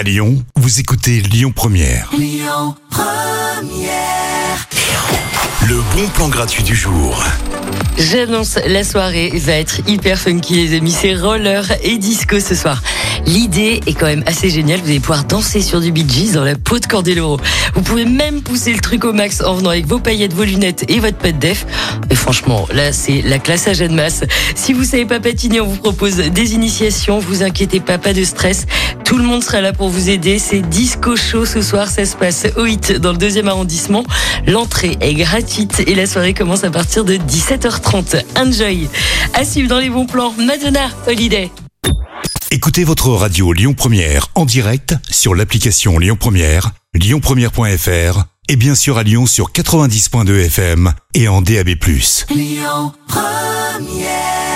À Lyon, vous écoutez Lyon Première. Le bon plan gratuit du jour. J'annonce, la soirée va être hyper funky, les amis. C'est roller et disco ce soir. L'idée est quand même assez géniale. Vous allez pouvoir danser sur du Bee Gees dans la peau de Cordeloro. Vous pouvez même pousser le truc au max en venant avec vos paillettes, vos lunettes et votre pet def. Et franchement, là, c'est la classe à jeune masse. Si vous savez pas patiner, on vous propose des initiations. Vous inquiétez pas, pas de stress. Tout le monde sera là pour vous aider. C'est disco show ce soir. Ça se passe au HIT dans le deuxième arrondissement. L'entrée est gratuite et la soirée commence à partir de 17h30. Enjoy. À suivre dans les bons plans. Madonna Holiday. Écoutez votre radio Lyon Première en direct sur l'application Lyon Première, lyonpremière.fr et bien sûr à Lyon sur 90.2 FM et en DAB+. Lyon Première